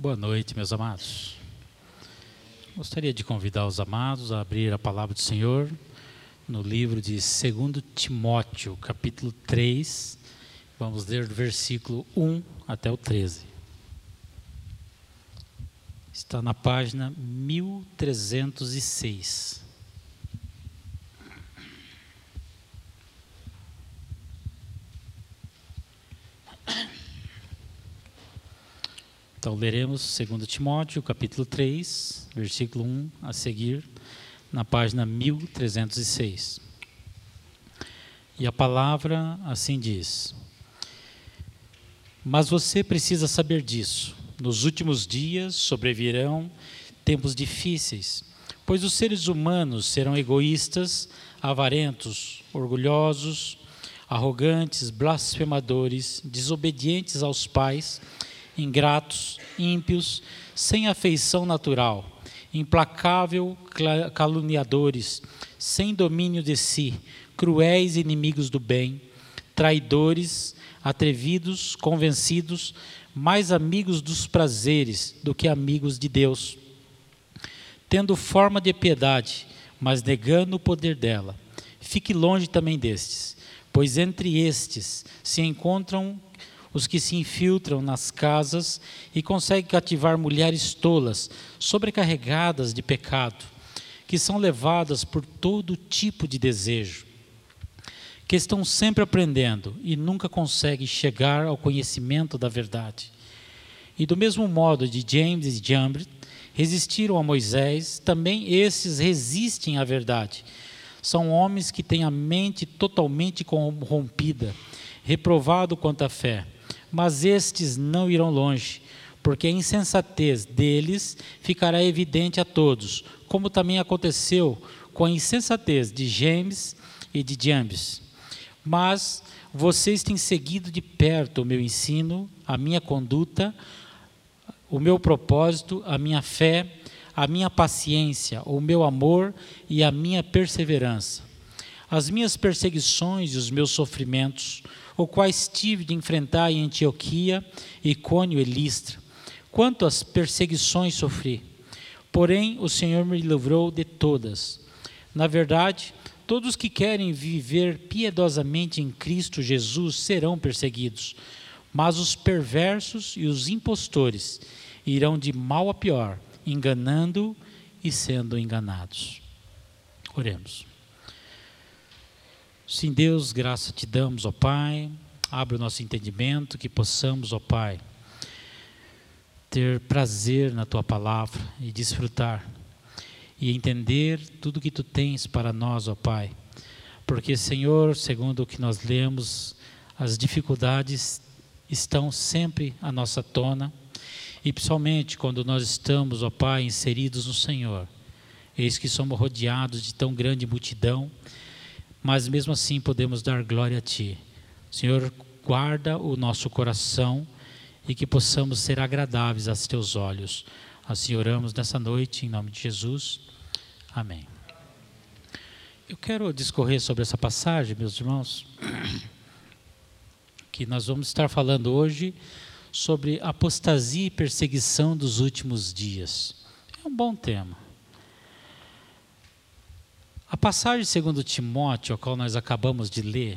Boa noite, meus amados. Gostaria de convidar os amados a abrir a palavra do Senhor no livro de 2 Timóteo, capítulo 3. Vamos ler do versículo 1 até o 13. Está na página 1306. Então leremos 2 Timóteo, capítulo 3, versículo 1 a seguir, na página 1306. E a palavra assim diz: Mas você precisa saber disso. Nos últimos dias sobrevirão tempos difíceis, pois os seres humanos serão egoístas, avarentos, orgulhosos, arrogantes, blasfemadores, desobedientes aos pais ingratos, ímpios, sem afeição natural, implacável caluniadores, sem domínio de si, cruéis inimigos do bem, traidores, atrevidos, convencidos, mais amigos dos prazeres do que amigos de Deus, tendo forma de piedade, mas negando o poder dela. Fique longe também destes, pois entre estes se encontram os que se infiltram nas casas e conseguem cativar mulheres tolas, sobrecarregadas de pecado, que são levadas por todo tipo de desejo, que estão sempre aprendendo e nunca conseguem chegar ao conhecimento da verdade. E do mesmo modo de James e Jambres resistiram a Moisés, também esses resistem à verdade. São homens que têm a mente totalmente corrompida, reprovado quanto à fé mas estes não irão longe, porque a insensatez deles ficará evidente a todos, como também aconteceu com a insensatez de James e de Jambes. Mas vocês têm seguido de perto o meu ensino, a minha conduta, o meu propósito, a minha fé, a minha paciência, o meu amor e a minha perseverança. As minhas perseguições e os meus sofrimentos, o quais tive de enfrentar em Antioquia, Icônio e Listra. Quantas perseguições sofri. Porém, o Senhor me livrou de todas. Na verdade, todos que querem viver piedosamente em Cristo Jesus serão perseguidos, mas os perversos e os impostores irão de mal a pior, enganando e sendo enganados. Oremos. Sim, Deus, graça te damos, ó Pai. Abre o nosso entendimento, que possamos, ó Pai, ter prazer na tua palavra e desfrutar e entender tudo que tu tens para nós, ó Pai. Porque, Senhor, segundo o que nós lemos, as dificuldades estão sempre à nossa tona, e principalmente quando nós estamos, ó Pai, inseridos no Senhor. Eis que somos rodeados de tão grande multidão mas mesmo assim podemos dar glória a Ti. Senhor, guarda o nosso coração e que possamos ser agradáveis aos Teus olhos. Assim oramos nessa noite, em nome de Jesus. Amém. Eu quero discorrer sobre essa passagem, meus irmãos, que nós vamos estar falando hoje sobre apostasia e perseguição dos últimos dias. É um bom tema. A passagem segundo Timóteo, a qual nós acabamos de ler,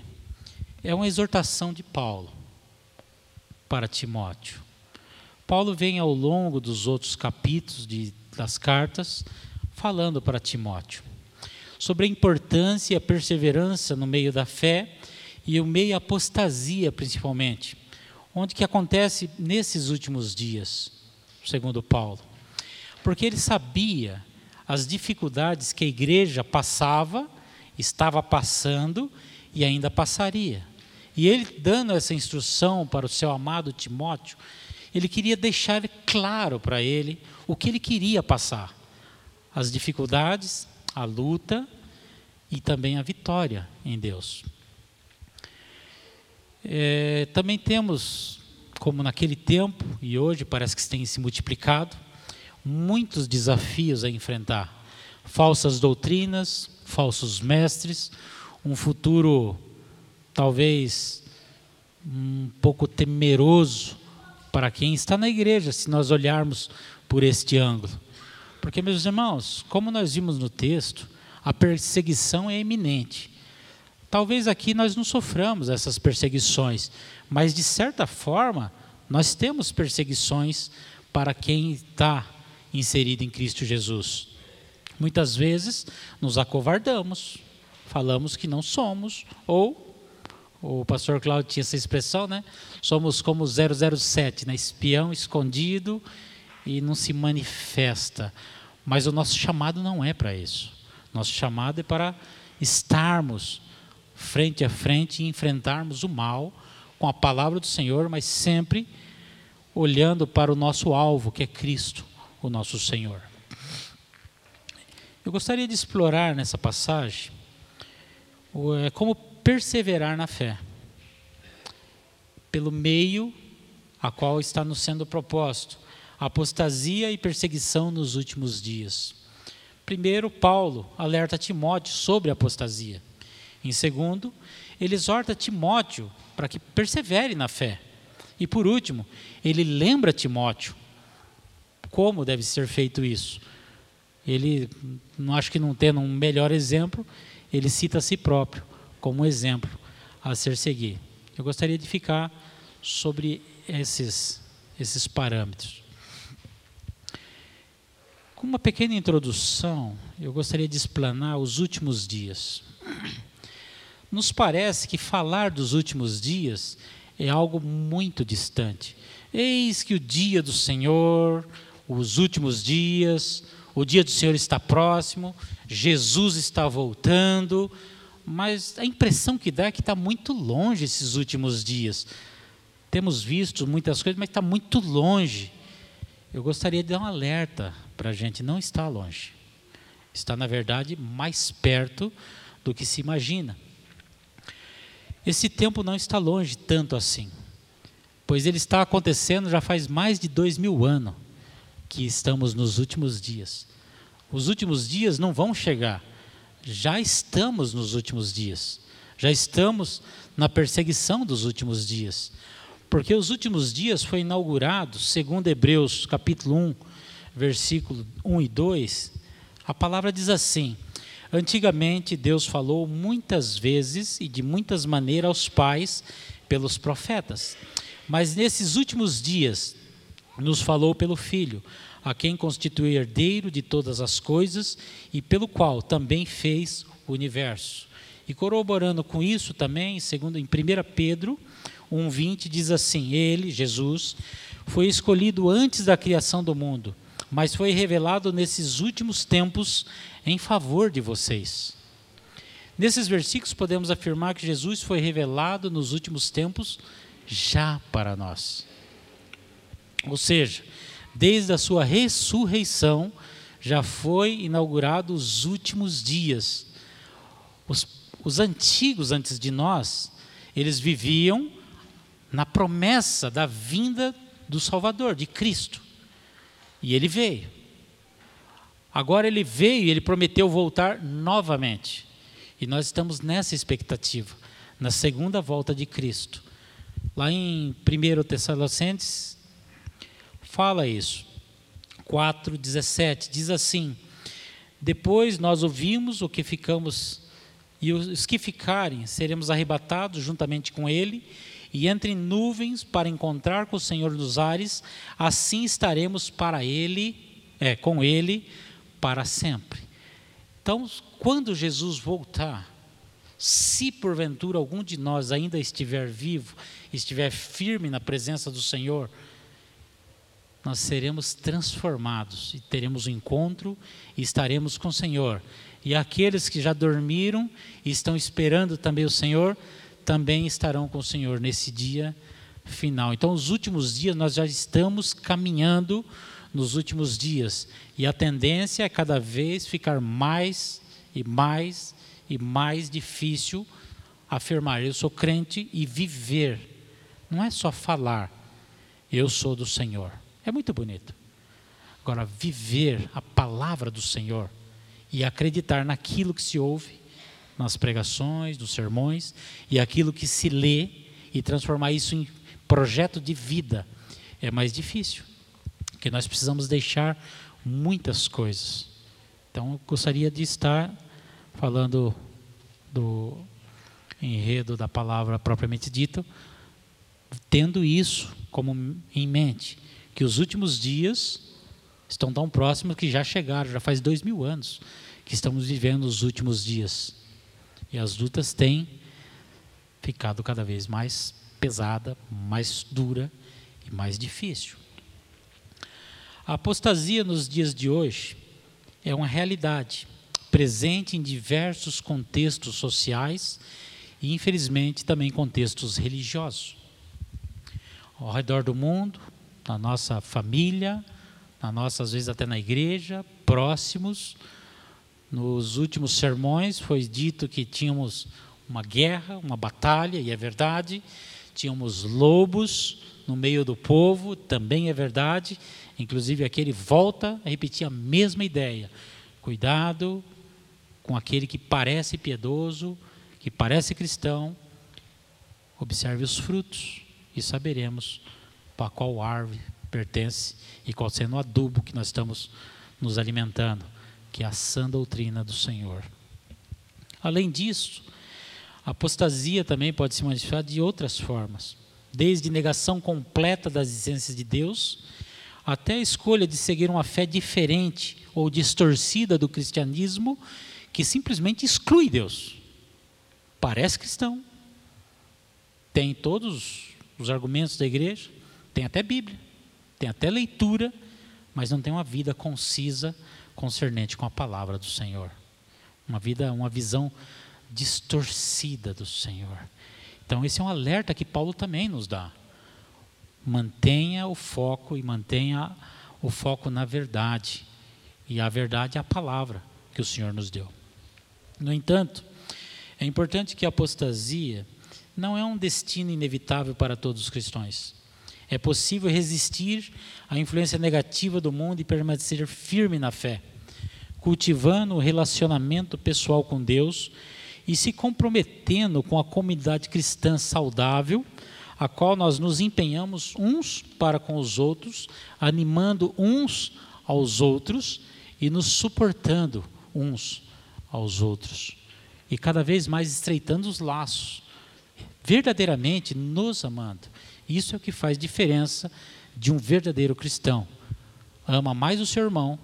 é uma exortação de Paulo para Timóteo. Paulo vem ao longo dos outros capítulos de, das cartas falando para Timóteo sobre a importância e a perseverança no meio da fé e o meio apostasia principalmente, onde que acontece nesses últimos dias, segundo Paulo. Porque ele sabia as dificuldades que a igreja passava, estava passando e ainda passaria. E ele, dando essa instrução para o seu amado Timóteo, ele queria deixar claro para ele o que ele queria passar: as dificuldades, a luta e também a vitória em Deus. É, também temos, como naquele tempo e hoje parece que tem se multiplicado, muitos desafios a enfrentar. Falsas doutrinas, falsos mestres, um futuro talvez um pouco temeroso para quem está na igreja, se nós olharmos por este ângulo. Porque, meus irmãos, como nós vimos no texto, a perseguição é iminente. Talvez aqui nós não soframos essas perseguições, mas de certa forma, nós temos perseguições para quem está inserido em Cristo Jesus. Muitas vezes nos acovardamos, falamos que não somos, ou o pastor Cláudio tinha essa expressão, né? Somos como 007, né? espião escondido e não se manifesta. Mas o nosso chamado não é para isso. Nosso chamado é para estarmos frente a frente e enfrentarmos o mal com a palavra do Senhor, mas sempre olhando para o nosso alvo, que é Cristo, o nosso Senhor. Eu gostaria de explorar nessa passagem é, como perseverar na fé, pelo meio a qual está nos sendo proposto apostasia e perseguição nos últimos dias. Primeiro, Paulo alerta Timóteo sobre a apostasia. Em segundo, ele exorta Timóteo para que persevere na fé. E por último, ele lembra Timóteo como deve ser feito isso. Ele, não acho que não tendo um melhor exemplo, ele cita a si próprio como exemplo a ser seguido. Eu gostaria de ficar sobre esses, esses parâmetros. Com uma pequena introdução, eu gostaria de explanar os últimos dias. Nos parece que falar dos últimos dias é algo muito distante. Eis que o dia do Senhor, os últimos dias, o dia do Senhor está próximo, Jesus está voltando, mas a impressão que dá é que está muito longe esses últimos dias. Temos visto muitas coisas, mas está muito longe. Eu gostaria de dar um alerta para a gente: não está longe. Está, na verdade, mais perto do que se imagina. Esse tempo não está longe tanto assim, pois ele está acontecendo já faz mais de dois mil anos que estamos nos últimos dias. Os últimos dias não vão chegar, já estamos nos últimos dias, já estamos na perseguição dos últimos dias, porque os últimos dias foi inaugurado, segundo Hebreus capítulo 1, versículo 1 e 2, a palavra diz assim: Antigamente, Deus falou muitas vezes e de muitas maneiras aos pais pelos profetas. Mas nesses últimos dias, nos falou pelo Filho, a quem constitui herdeiro de todas as coisas e pelo qual também fez o universo. E corroborando com isso também, segundo em 1 Pedro 1:20 diz assim: Ele, Jesus, foi escolhido antes da criação do mundo, mas foi revelado nesses últimos tempos em favor de vocês. Nesses versículos podemos afirmar que Jesus foi revelado nos últimos tempos já para nós. Ou seja, desde a sua ressurreição já foi inaugurado os últimos dias. Os, os antigos antes de nós, eles viviam na promessa da vinda do Salvador, de Cristo. E ele veio. Agora ele veio e ele prometeu voltar novamente. E nós estamos nessa expectativa, na segunda volta de Cristo. Lá em 1 Tessalonicenses, fala isso. 4,17 diz assim: Depois nós ouvimos o que ficamos, e os que ficarem seremos arrebatados juntamente com Ele, e entre nuvens para encontrar com o Senhor dos ares, assim estaremos para Ele, é, com Ele para sempre. Então, quando Jesus voltar, se porventura algum de nós ainda estiver vivo, estiver firme na presença do Senhor, nós seremos transformados e teremos um encontro e estaremos com o Senhor. E aqueles que já dormiram e estão esperando também o Senhor, também estarão com o Senhor nesse dia final. Então, os últimos dias nós já estamos caminhando nos últimos dias. E a tendência é cada vez ficar mais e mais e mais difícil afirmar: eu sou crente e viver. Não é só falar, eu sou do Senhor. É muito bonito. Agora, viver a palavra do Senhor e acreditar naquilo que se ouve, nas pregações, nos sermões, e aquilo que se lê, e transformar isso em projeto de vida é mais difícil, porque nós precisamos deixar muitas coisas. Então, eu gostaria de estar falando do enredo da palavra propriamente dita, tendo isso como em mente, que os últimos dias estão tão próximos que já chegaram, já faz dois mil anos que estamos vivendo os últimos dias. E as lutas têm ficado cada vez mais pesada, mais dura e mais difícil. A apostasia nos dias de hoje é uma realidade presente em diversos contextos sociais e, infelizmente, também contextos religiosos. Ao redor do mundo, na nossa família, na nossa, às vezes até na igreja, próximos. Nos últimos sermões foi dito que tínhamos uma guerra, uma batalha, e é verdade. Tínhamos lobos no meio do povo, também é verdade. Inclusive, aquele volta a repetir a mesma ideia. Cuidado com aquele que parece piedoso, que parece cristão. Observe os frutos e saberemos para qual árvore pertence e qual sendo o adubo que nós estamos nos alimentando, que é a sã doutrina do Senhor. Além disso, a apostasia também pode se manifestar de outras formas, desde negação completa das existências de Deus, até a escolha de seguir uma fé diferente ou distorcida do cristianismo, que simplesmente exclui Deus. Parece cristão, tem todos os argumentos da igreja, tem até Bíblia, tem até leitura, mas não tem uma vida concisa concernente com a palavra do Senhor. Uma vida, uma visão distorcida do Senhor. Então esse é um alerta que Paulo também nos dá. Mantenha o foco e mantenha o foco na verdade. E a verdade é a palavra que o Senhor nos deu. No entanto, é importante que a apostasia não é um destino inevitável para todos os cristãos. É possível resistir à influência negativa do mundo e permanecer firme na fé, cultivando o relacionamento pessoal com Deus e se comprometendo com a comunidade cristã saudável, a qual nós nos empenhamos uns para com os outros, animando uns aos outros e nos suportando uns aos outros. E cada vez mais estreitando os laços, verdadeiramente nos amando. Isso é o que faz diferença de um verdadeiro cristão. Ama mais o seu irmão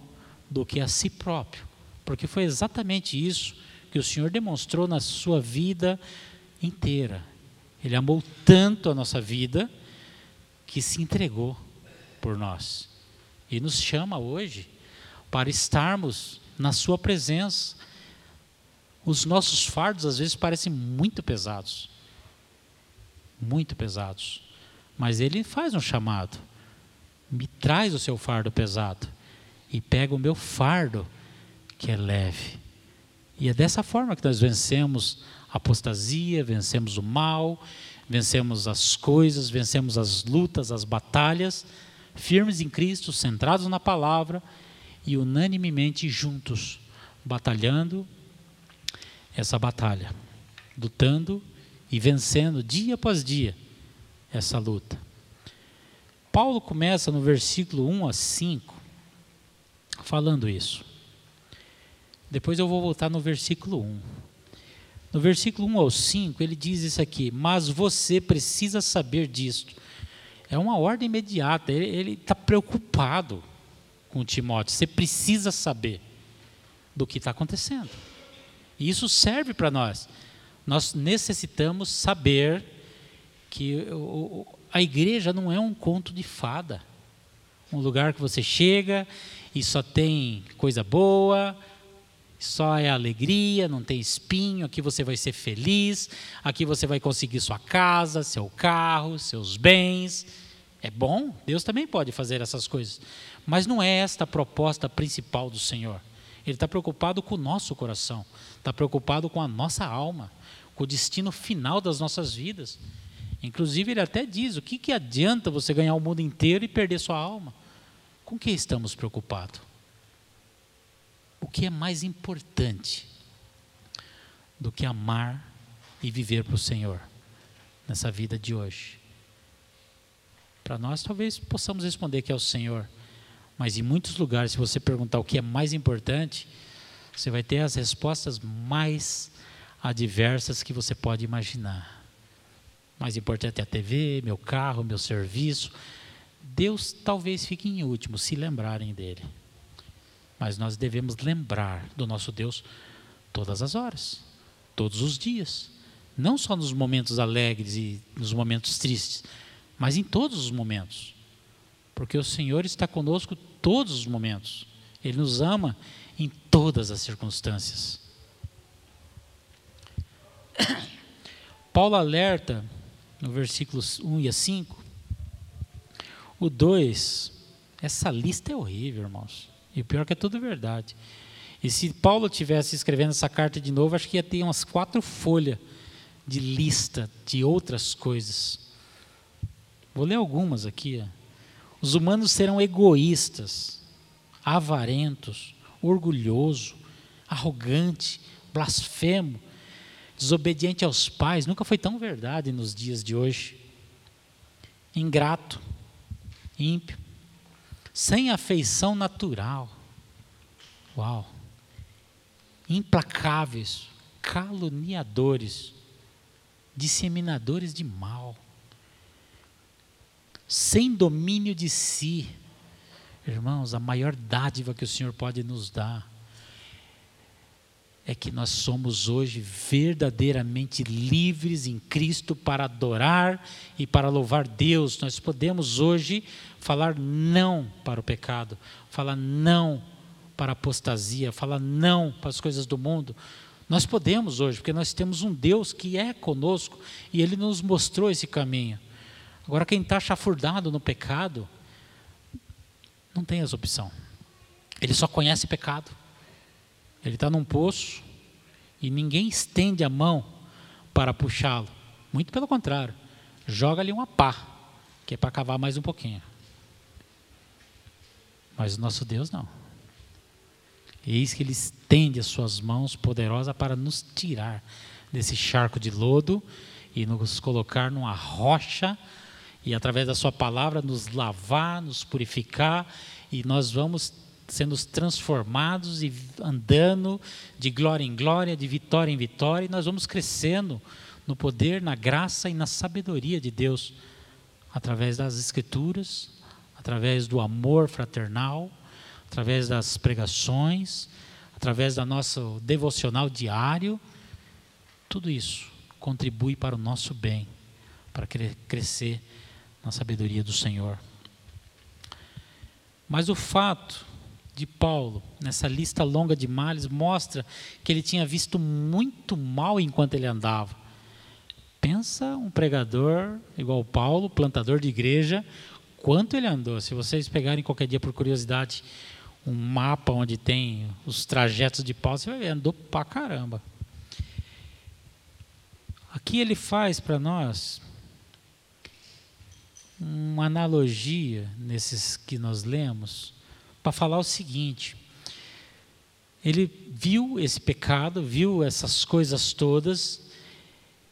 do que a si próprio. Porque foi exatamente isso que o Senhor demonstrou na sua vida inteira. Ele amou tanto a nossa vida que se entregou por nós. E nos chama hoje para estarmos na Sua presença. Os nossos fardos às vezes parecem muito pesados. Muito pesados. Mas ele faz um chamado. Me traz o seu fardo pesado e pega o meu fardo que é leve. E é dessa forma que nós vencemos a apostasia, vencemos o mal, vencemos as coisas, vencemos as lutas, as batalhas, firmes em Cristo, centrados na palavra e unanimemente juntos, batalhando essa batalha, lutando e vencendo dia após dia essa luta. Paulo começa no versículo 1 a 5 falando isso. Depois eu vou voltar no versículo 1. No versículo 1 ao 5, ele diz isso aqui: Mas você precisa saber disto. É uma ordem imediata, ele está preocupado com Timóteo. Você precisa saber do que está acontecendo. E isso serve para nós. Nós necessitamos saber que a igreja não é um conto de fada, um lugar que você chega e só tem coisa boa, só é alegria, não tem espinho, aqui você vai ser feliz, aqui você vai conseguir sua casa, seu carro, seus bens. É bom, Deus também pode fazer essas coisas, mas não é esta a proposta principal do Senhor. Ele está preocupado com o nosso coração, está preocupado com a nossa alma, com o destino final das nossas vidas. Inclusive, ele até diz: o que, que adianta você ganhar o mundo inteiro e perder sua alma? Com que estamos preocupados? O que é mais importante do que amar e viver para o Senhor nessa vida de hoje? Para nós, talvez possamos responder que é o Senhor. Mas em muitos lugares, se você perguntar o que é mais importante, você vai ter as respostas mais adversas que você pode imaginar. Mais importante é a TV, meu carro, meu serviço. Deus talvez fique em último, se lembrarem dele. Mas nós devemos lembrar do nosso Deus todas as horas, todos os dias. Não só nos momentos alegres e nos momentos tristes, mas em todos os momentos. Porque o Senhor está conosco todos os momentos. Ele nos ama em todas as circunstâncias. Paulo alerta no versículos 1 e 5. O 2, essa lista é horrível, irmãos. E o pior é que é tudo verdade. E se Paulo tivesse escrevendo essa carta de novo, acho que ia ter umas quatro folhas de lista de outras coisas. Vou ler algumas aqui. Os humanos serão egoístas, avarentos, orgulhoso, arrogante, blasfemo, desobediente aos pais. Nunca foi tão verdade nos dias de hoje. Ingrato, ímpio, sem afeição natural. Uau! Implacáveis, caluniadores, disseminadores de mal sem domínio de si. Irmãos, a maior dádiva que o Senhor pode nos dar é que nós somos hoje verdadeiramente livres em Cristo para adorar e para louvar Deus. Nós podemos hoje falar não para o pecado, falar não para a apostasia, falar não para as coisas do mundo. Nós podemos hoje, porque nós temos um Deus que é conosco e Ele nos mostrou esse caminho. Agora, quem está chafurdado no pecado, não tem essa opção. Ele só conhece pecado. Ele está num poço e ninguém estende a mão para puxá-lo. Muito pelo contrário, joga ali uma pá, que é para cavar mais um pouquinho. Mas o nosso Deus não. Eis que Ele estende as suas mãos poderosas para nos tirar desse charco de lodo e nos colocar numa rocha e através da Sua palavra nos lavar, nos purificar e nós vamos sendo transformados e andando de glória em glória, de vitória em vitória, e nós vamos crescendo no poder, na graça e na sabedoria de Deus, através das Escrituras, através do amor fraternal, através das pregações, através da nosso devocional diário. Tudo isso contribui para o nosso bem, para crescer na sabedoria do Senhor. Mas o fato de Paulo, nessa lista longa de males, mostra que ele tinha visto muito mal enquanto ele andava. Pensa um pregador igual Paulo, plantador de igreja, quanto ele andou. Se vocês pegarem qualquer dia por curiosidade um mapa onde tem os trajetos de Paulo, você vai ver, andou pra caramba. Aqui ele faz para nós uma analogia nesses que nós lemos para falar o seguinte: ele viu esse pecado, viu essas coisas todas,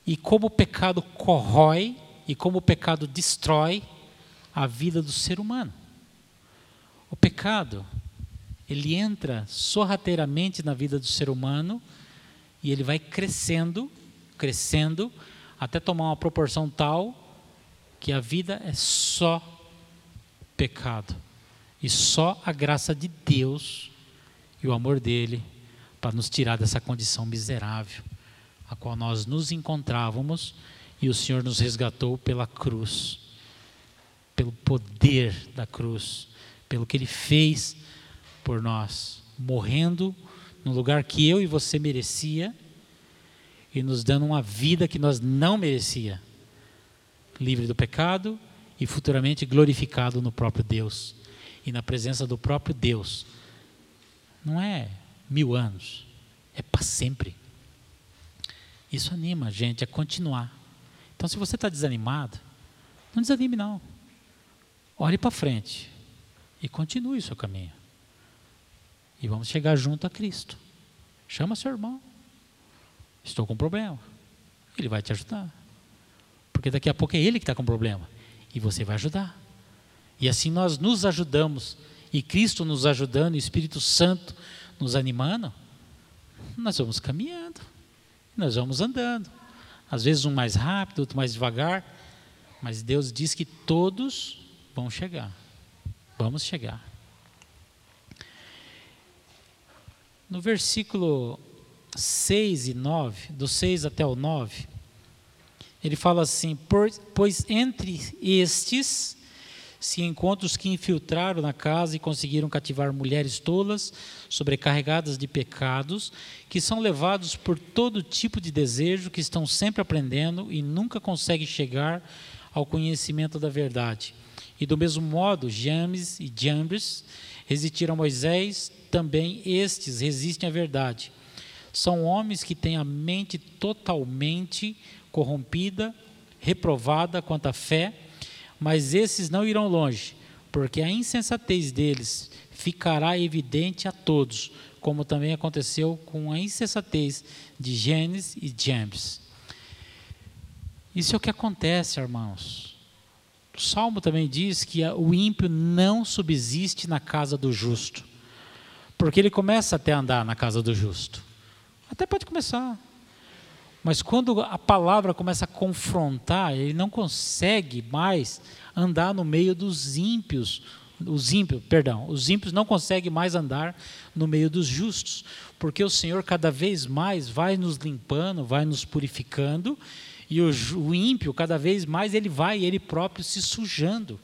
e como o pecado corrói e como o pecado destrói a vida do ser humano. O pecado, ele entra sorrateiramente na vida do ser humano e ele vai crescendo, crescendo, até tomar uma proporção tal que a vida é só pecado e só a graça de Deus e o amor dele para nos tirar dessa condição miserável a qual nós nos encontrávamos e o Senhor nos resgatou pela cruz, pelo poder da cruz, pelo que ele fez por nós, morrendo no lugar que eu e você merecia e nos dando uma vida que nós não merecia livre do pecado e futuramente glorificado no próprio Deus e na presença do próprio Deus. Não é mil anos, é para sempre. Isso anima a gente a continuar. Então, se você está desanimado, não desanime não. Olhe para frente e continue o seu caminho. E vamos chegar junto a Cristo. Chama seu irmão. Estou com um problema. Ele vai te ajudar. Porque daqui a pouco é ele que está com problema. E você vai ajudar. E assim nós nos ajudamos, e Cristo nos ajudando, e o Espírito Santo nos animando, nós vamos caminhando, nós vamos andando. Às vezes um mais rápido, outro mais devagar, mas Deus diz que todos vão chegar. Vamos chegar. No versículo 6 e 9, do 6 até o 9, ele fala assim: Pois entre estes se encontram os que infiltraram na casa e conseguiram cativar mulheres tolas, sobrecarregadas de pecados, que são levados por todo tipo de desejo, que estão sempre aprendendo e nunca conseguem chegar ao conhecimento da verdade. E do mesmo modo, James e Jambres resistiram a Moisés, também estes resistem à verdade. São homens que têm a mente totalmente corrompida, reprovada quanto à fé, mas esses não irão longe, porque a insensatez deles ficará evidente a todos, como também aconteceu com a insensatez de Gênesis e James. Isso é o que acontece, irmãos. O Salmo também diz que o ímpio não subsiste na casa do justo, porque ele começa até a andar na casa do justo. Até pode começar. Mas quando a palavra começa a confrontar, ele não consegue mais andar no meio dos ímpios. Os ímpios, perdão, os ímpios não conseguem mais andar no meio dos justos, porque o Senhor cada vez mais vai nos limpando, vai nos purificando, e o, o ímpio cada vez mais ele vai ele próprio se sujando.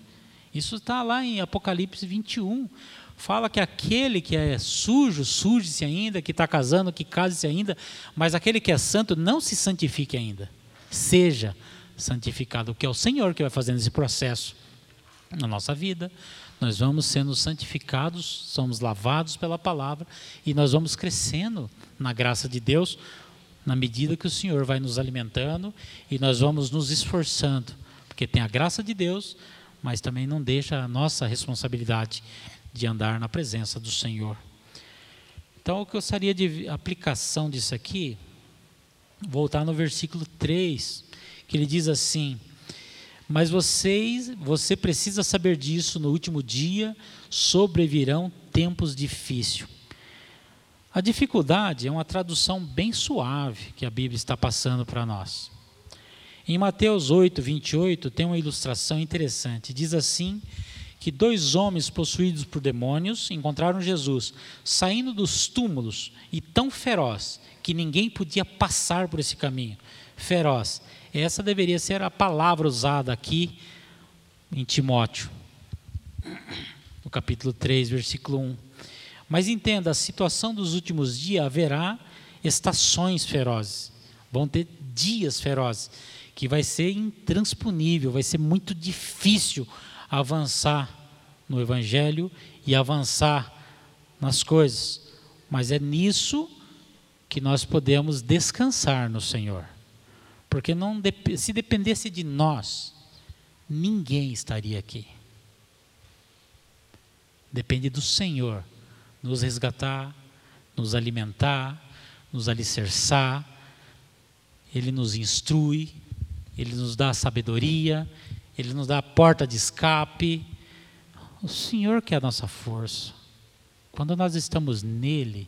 Isso está lá em Apocalipse 21 fala que aquele que é sujo, suje-se ainda, que está casando, que case-se ainda, mas aquele que é santo não se santifique ainda. Seja santificado, que é o Senhor que vai fazendo esse processo na nossa vida. Nós vamos sendo santificados, somos lavados pela palavra e nós vamos crescendo na graça de Deus na medida que o Senhor vai nos alimentando e nós vamos nos esforçando, porque tem a graça de Deus, mas também não deixa a nossa responsabilidade de andar na presença do Senhor. Então, eu gostaria de aplicação disso aqui, voltar no versículo 3, que ele diz assim: Mas vocês, você precisa saber disso no último dia, sobrevirão tempos difíceis. A dificuldade é uma tradução bem suave que a Bíblia está passando para nós. Em Mateus 8, 28, tem uma ilustração interessante. Diz assim que dois homens possuídos por demônios encontraram Jesus saindo dos túmulos e tão feroz que ninguém podia passar por esse caminho. Feroz. Essa deveria ser a palavra usada aqui em Timóteo, no capítulo 3, versículo 1. Mas entenda, a situação dos últimos dias haverá estações ferozes. Vão ter dias ferozes que vai ser intransponível, vai ser muito difícil avançar no Evangelho e avançar nas coisas. Mas é nisso que nós podemos descansar no Senhor. Porque não, se dependesse de nós, ninguém estaria aqui. Depende do Senhor nos resgatar, nos alimentar, nos alicerçar. Ele nos instrui, ele nos dá sabedoria, ele nos dá a porta de escape. O Senhor que é a nossa força. Quando nós estamos nele,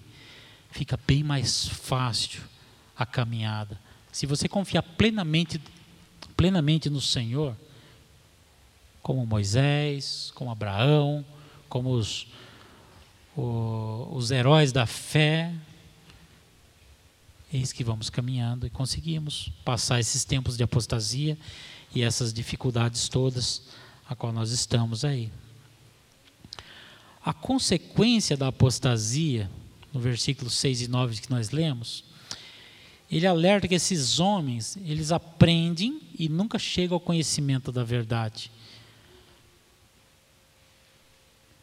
fica bem mais fácil a caminhada. Se você confiar plenamente, plenamente no Senhor, como Moisés, como Abraão, como os, o, os heróis da fé, eis que vamos caminhando e conseguimos passar esses tempos de apostasia e essas dificuldades todas a qual nós estamos aí. A consequência da apostasia, no versículo 6 e 9 que nós lemos, ele alerta que esses homens, eles aprendem e nunca chegam ao conhecimento da verdade.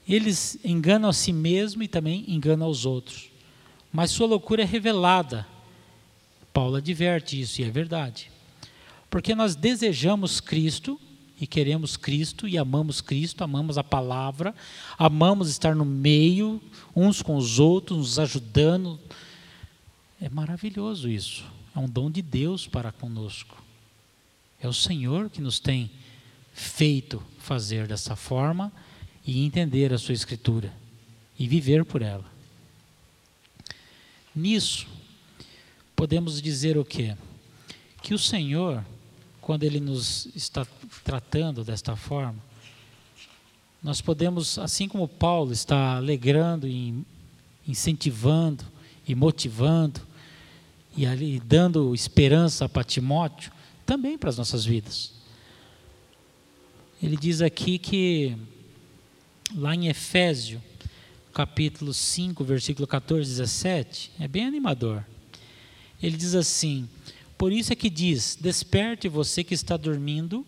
Eles enganam a si mesmo e também enganam aos outros. Mas sua loucura é revelada. Paulo adverte isso e é verdade. Porque nós desejamos Cristo e queremos Cristo e amamos Cristo, amamos a palavra, amamos estar no meio, uns com os outros, nos ajudando. É maravilhoso isso. É um dom de Deus para conosco. É o Senhor que nos tem feito fazer dessa forma e entender a sua escritura e viver por ela. Nisso, podemos dizer o quê? Que o Senhor, quando Ele nos está tratando desta forma, nós podemos, assim como Paulo está alegrando e incentivando e motivando e ali dando esperança para Timóteo, também para as nossas vidas. Ele diz aqui que lá em Efésio, capítulo 5, versículo 14, 17, é bem animador. Ele diz assim: Por isso é que diz: Desperte você que está dormindo,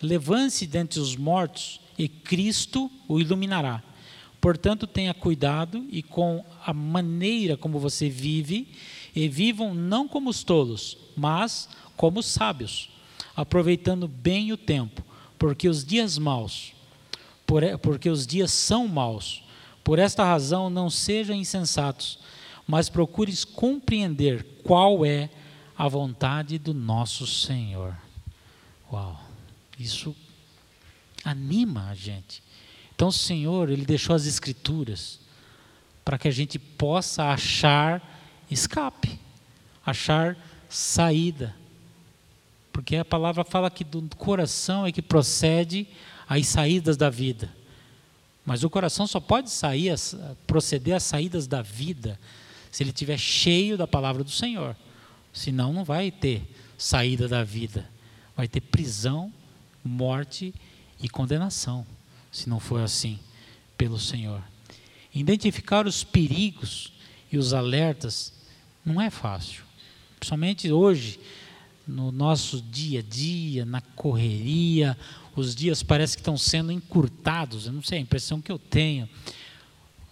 levante-se dentre os mortos, e Cristo o iluminará. Portanto, tenha cuidado e com a maneira como você vive, e vivam não como os tolos, mas como os sábios, aproveitando bem o tempo, porque os dias maus, porque os dias são maus. Por esta razão, não sejam insensatos, mas procures compreender qual é a vontade do nosso Senhor. Uau, isso anima a gente. Então, o Senhor, Ele deixou as Escrituras para que a gente possa achar escape, achar saída. Porque a palavra fala que do coração é que procede as saídas da vida. Mas o coração só pode sair, proceder às saídas da vida se ele estiver cheio da palavra do Senhor. Senão não vai ter saída da vida. Vai ter prisão, morte e condenação, se não for assim pelo Senhor. Identificar os perigos e os alertas não é fácil. Principalmente hoje, no nosso dia a dia, na correria, os dias parecem que estão sendo encurtados. Eu não sei, a impressão que eu tenho.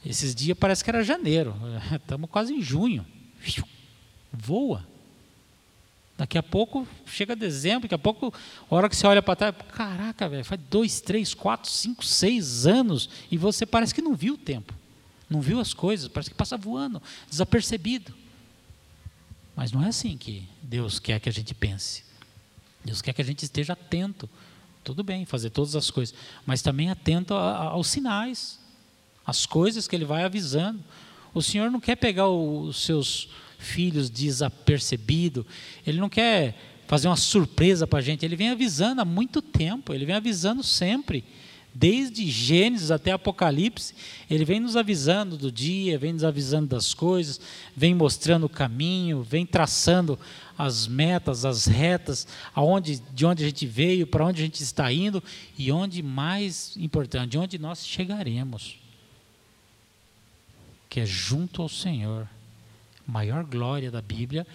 Esses dias parece que era janeiro, estamos quase em junho. Voa. Daqui a pouco chega dezembro, daqui a pouco, a hora que você olha para trás, caraca, velho, faz dois, três, quatro, cinco, seis anos e você parece que não viu o tempo, não viu as coisas, parece que passa voando, desapercebido. Mas não é assim que Deus quer que a gente pense. Deus quer que a gente esteja atento. Tudo bem, fazer todas as coisas, mas também atento a, a, aos sinais, às coisas que Ele vai avisando. O Senhor não quer pegar os seus filhos desapercebido. Ele não quer fazer uma surpresa para a gente. Ele vem avisando há muito tempo. Ele vem avisando sempre. Desde Gênesis até Apocalipse, ele vem nos avisando do dia, vem nos avisando das coisas, vem mostrando o caminho, vem traçando as metas, as retas, aonde, de onde a gente veio, para onde a gente está indo e onde mais importante, de onde nós chegaremos, que é junto ao Senhor maior glória da Bíblia,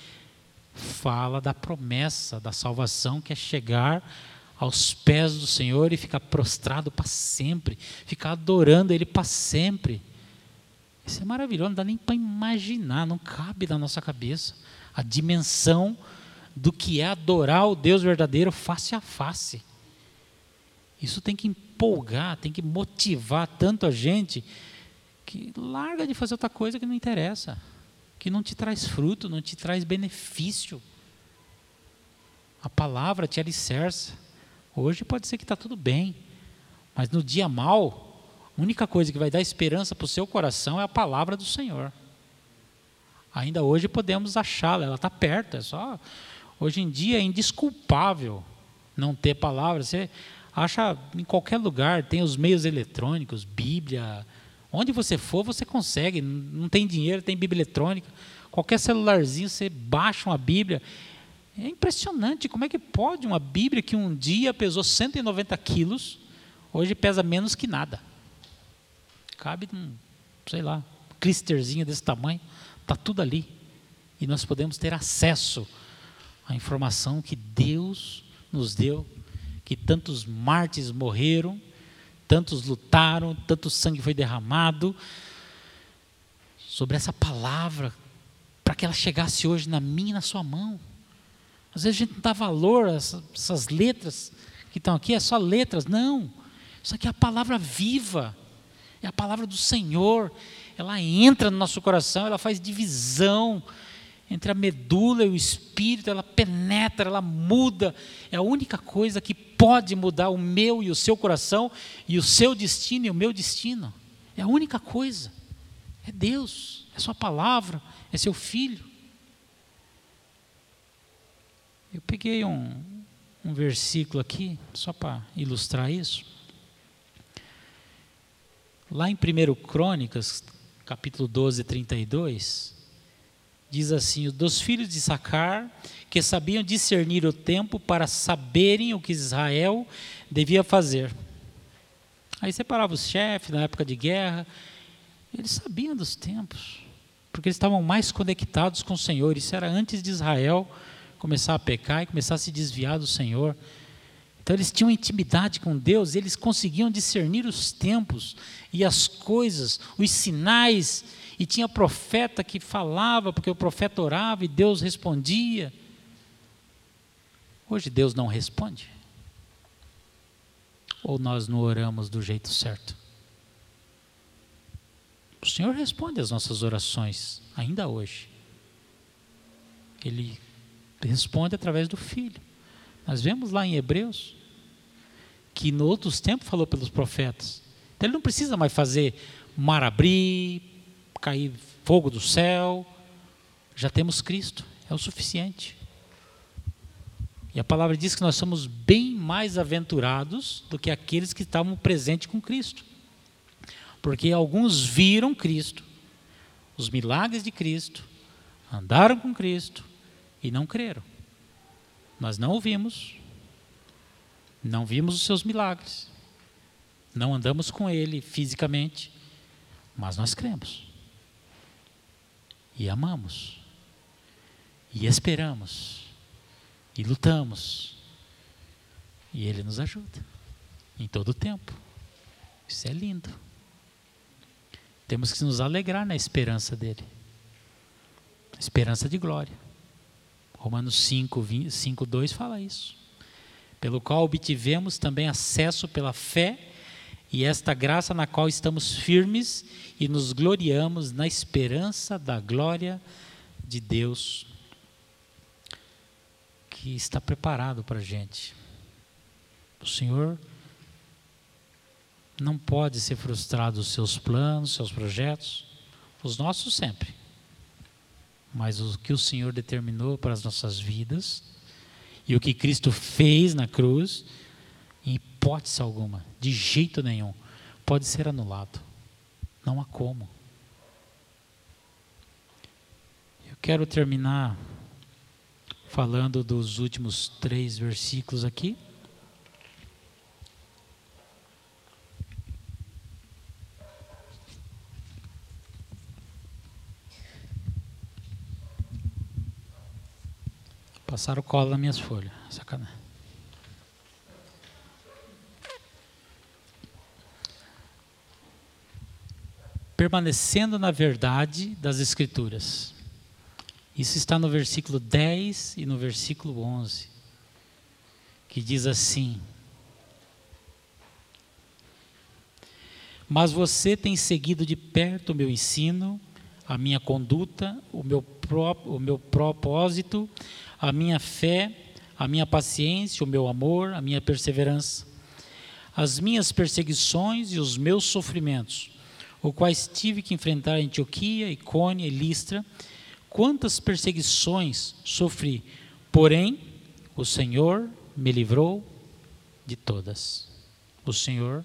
fala da promessa da salvação que é chegar aos pés do Senhor e ficar prostrado para sempre, ficar adorando Ele para sempre. Isso é maravilhoso, não dá nem para imaginar, não cabe na nossa cabeça a dimensão do que é adorar o Deus verdadeiro face a face. Isso tem que empolgar, tem que motivar tanto a gente que larga de fazer outra coisa que não interessa que não te traz fruto, não te traz benefício. A palavra te alicerça. Hoje pode ser que está tudo bem, mas no dia mal, a única coisa que vai dar esperança para o seu coração é a palavra do Senhor. Ainda hoje podemos achá-la, ela está perto, é só. Hoje em dia é indesculpável não ter palavra. Você acha em qualquer lugar, tem os meios eletrônicos, Bíblia, Onde você for, você consegue. Não tem dinheiro, tem Bíblia eletrônica. Qualquer celularzinho, você baixa uma Bíblia. É impressionante como é que pode uma Bíblia que um dia pesou 190 quilos, hoje pesa menos que nada. Cabe num, sei lá, clisterzinho desse tamanho, está tudo ali. E nós podemos ter acesso à informação que Deus nos deu, que tantos mártires morreram, tantos lutaram, tanto sangue foi derramado sobre essa palavra, para que ela chegasse hoje na minha e na sua mão. Às vezes a gente não dá valor a essas, letras que estão aqui, é só letras. Não. Isso aqui é a palavra viva, é a palavra do Senhor. Ela entra no nosso coração, ela faz divisão entre a medula e o espírito, ela penetra, ela muda. É a única coisa que pode mudar o meu e o seu coração, e o seu destino e o meu destino. É a única coisa. É Deus, é Sua palavra, é Seu Filho. Eu peguei um, um versículo aqui, só para ilustrar isso. Lá em 1 Crônicas, capítulo 12, 32, diz assim: Dos filhos de Sacar, que sabiam discernir o tempo para saberem o que Israel devia fazer. Aí separava os chefes na época de guerra, eles sabiam dos tempos, porque eles estavam mais conectados com o Senhor. Isso era antes de Israel começar a pecar e começar a se desviar do Senhor. Então eles tinham intimidade com Deus, eles conseguiam discernir os tempos e as coisas, os sinais, e tinha profeta que falava, porque o profeta orava e Deus respondia. Hoje Deus não responde? Ou nós não oramos do jeito certo? O Senhor responde às nossas orações, ainda hoje. Ele responde através do Filho. Nós vemos lá em Hebreus que em outros tempos falou pelos profetas. Então ele não precisa mais fazer mar abrir, cair fogo do céu. Já temos Cristo, é o suficiente. E a palavra diz que nós somos bem mais aventurados do que aqueles que estavam presentes com Cristo. Porque alguns viram Cristo, os milagres de Cristo, andaram com Cristo e não creram. Nós não ouvimos, não vimos os seus milagres, não andamos com Ele fisicamente, mas nós cremos e amamos e esperamos e lutamos e Ele nos ajuda em todo o tempo. Isso é lindo. Temos que nos alegrar na esperança dele. Esperança de glória. Romanos 5, 20, 5 2 fala isso pelo qual obtivemos também acesso pela fé e esta graça na qual estamos firmes e nos gloriamos na esperança da glória de Deus que está preparado para a gente. O Senhor não pode ser frustrado os seus planos, seus projetos, os nossos sempre. Mas o que o Senhor determinou para as nossas vidas, e o que Cristo fez na cruz, hipótese alguma, de jeito nenhum, pode ser anulado. Não há como. Eu quero terminar falando dos últimos três versículos aqui. Passaram cola nas minhas folhas. Sacanagem. Permanecendo na verdade das Escrituras. Isso está no versículo 10 e no versículo 11, que diz assim: Mas você tem seguido de perto o meu ensino, a minha conduta, o meu, pró o meu propósito, a minha fé, a minha paciência, o meu amor, a minha perseverança, as minhas perseguições e os meus sofrimentos, os quais tive que enfrentar em Antioquia, Icônia e Listra. Quantas perseguições sofri, porém o Senhor me livrou de todas. O Senhor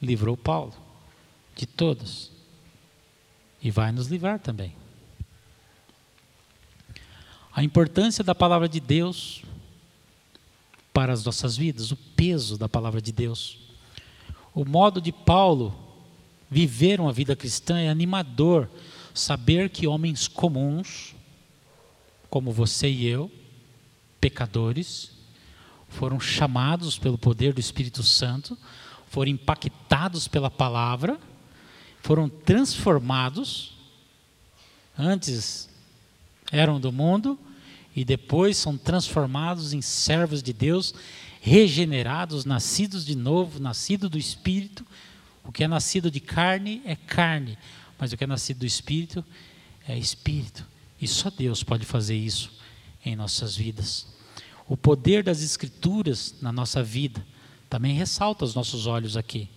livrou Paulo de todas. E vai nos livrar também a importância da palavra de Deus para as nossas vidas, o peso da palavra de Deus. O modo de Paulo viver uma vida cristã é animador, saber que homens comuns, como você e eu, pecadores, foram chamados pelo poder do Espírito Santo, foram impactados pela palavra, foram transformados. Antes eram do mundo, e depois são transformados em servos de Deus, regenerados, nascidos de novo, nascido do Espírito. O que é nascido de carne é carne, mas o que é nascido do Espírito é Espírito. E só Deus pode fazer isso em nossas vidas. O poder das Escrituras na nossa vida também ressalta aos nossos olhos aqui.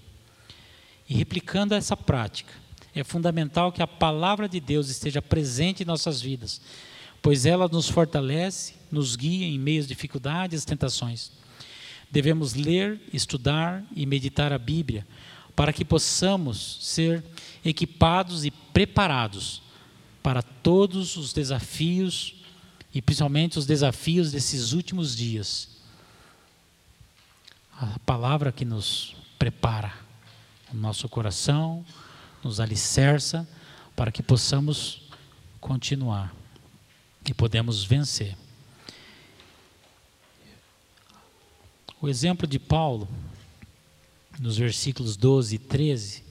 E replicando essa prática, é fundamental que a palavra de Deus esteja presente em nossas vidas, pois ela nos fortalece, nos guia em meio às dificuldades e tentações. Devemos ler, estudar e meditar a Bíblia para que possamos ser equipados e preparados para todos os desafios e principalmente os desafios desses últimos dias. A palavra que nos prepara o nosso coração, nos alicerça para que possamos continuar e podemos vencer. O exemplo de Paulo, nos versículos 12 e 13,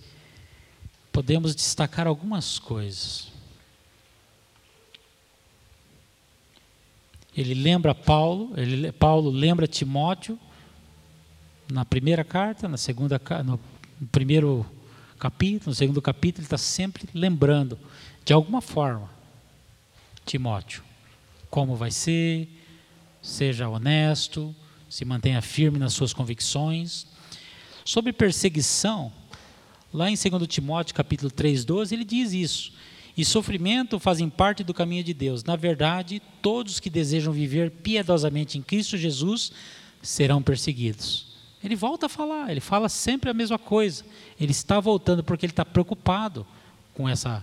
podemos destacar algumas coisas. Ele lembra Paulo, ele, Paulo lembra Timóteo na primeira carta, na segunda, no primeiro capítulo, no segundo capítulo, ele está sempre lembrando, de alguma forma, Timóteo, como vai ser, seja honesto, se mantenha firme nas suas convicções. Sobre perseguição, lá em 2 Timóteo capítulo 3, 12, ele diz isso. E sofrimento fazem parte do caminho de Deus. Na verdade, todos que desejam viver piedosamente em Cristo Jesus serão perseguidos. Ele volta a falar, ele fala sempre a mesma coisa. Ele está voltando porque ele está preocupado com essa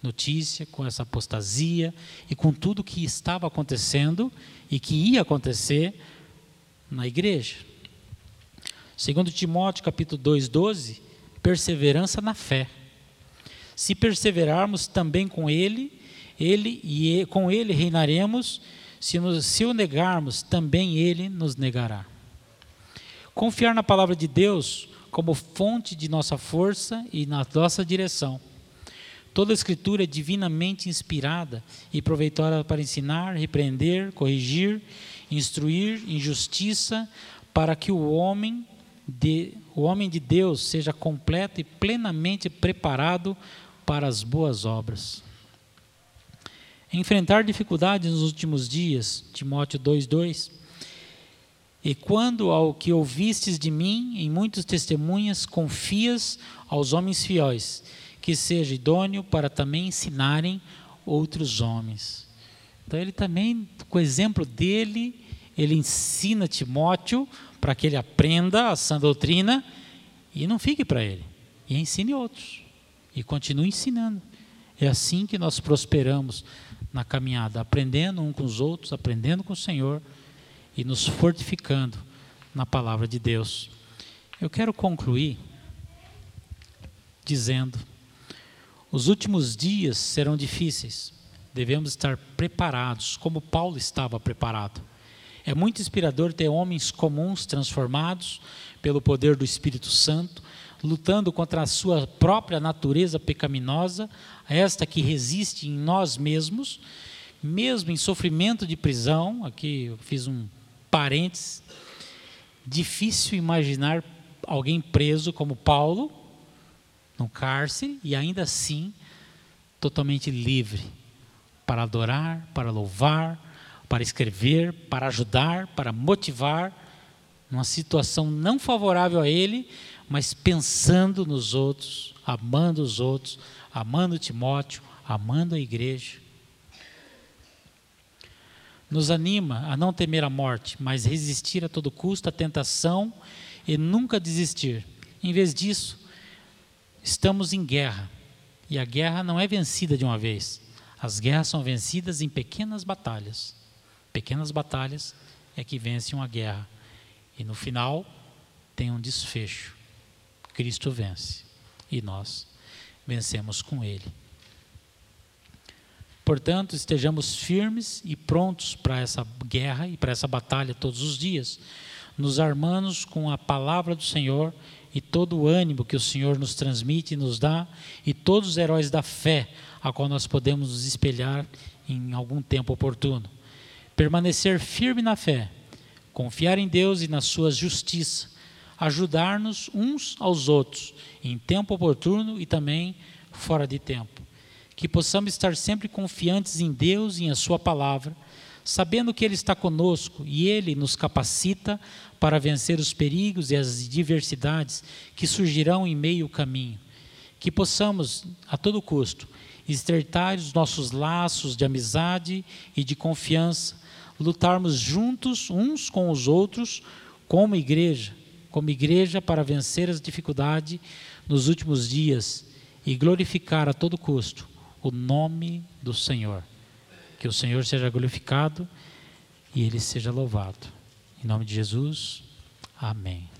notícia, com essa apostasia e com tudo que estava acontecendo e que ia acontecer na igreja. Segundo Timóteo capítulo 2:12, perseverança na fé. Se perseverarmos também com ele, ele e com ele reinaremos. Se, nos, se o negarmos, também ele nos negará. Confiar na palavra de Deus como fonte de nossa força e na nossa direção. Toda a escritura é divinamente inspirada e proveitosa para ensinar, repreender, corrigir, instruir em justiça, para que o homem de, o homem de Deus seja completo e plenamente preparado para as boas obras. Enfrentar dificuldades nos últimos dias, Timóteo 2:2 e quando ao que ouvistes de mim, em muitas testemunhas, confias aos homens fiéis, que seja idôneo para também ensinarem outros homens. Então ele também, com o exemplo dele, ele ensina Timóteo para que ele aprenda a sã doutrina e não fique para ele, e ensine outros, e continue ensinando. É assim que nós prosperamos na caminhada, aprendendo um com os outros, aprendendo com o Senhor e nos fortificando na palavra de Deus. Eu quero concluir dizendo: os últimos dias serão difíceis, devemos estar preparados, como Paulo estava preparado. É muito inspirador ter homens comuns transformados pelo poder do Espírito Santo, lutando contra a sua própria natureza pecaminosa, esta que resiste em nós mesmos, mesmo em sofrimento de prisão. Aqui eu fiz um parênteses, difícil imaginar alguém preso como Paulo, no cárcere, e ainda assim totalmente livre para adorar, para louvar, para escrever, para ajudar, para motivar, numa situação não favorável a ele, mas pensando nos outros, amando os outros, amando Timóteo, amando a igreja nos anima a não temer a morte, mas resistir a todo custo à tentação e nunca desistir. Em vez disso, estamos em guerra. E a guerra não é vencida de uma vez. As guerras são vencidas em pequenas batalhas. Pequenas batalhas é que vencem uma guerra. E no final tem um desfecho. Cristo vence. E nós vencemos com Ele. Portanto, estejamos firmes e prontos para essa guerra e para essa batalha todos os dias, nos armando com a palavra do Senhor e todo o ânimo que o Senhor nos transmite e nos dá, e todos os heróis da fé a qual nós podemos nos espelhar em algum tempo oportuno. Permanecer firme na fé, confiar em Deus e na sua justiça, ajudar-nos uns aos outros em tempo oportuno e também fora de tempo que possamos estar sempre confiantes em Deus e em a Sua palavra, sabendo que Ele está conosco e Ele nos capacita para vencer os perigos e as diversidades que surgirão em meio ao caminho. Que possamos, a todo custo, estreitar os nossos laços de amizade e de confiança, lutarmos juntos uns com os outros, como igreja, como igreja para vencer as dificuldades nos últimos dias e glorificar a todo custo o nome do Senhor. Que o Senhor seja glorificado e ele seja louvado. Em nome de Jesus, amém.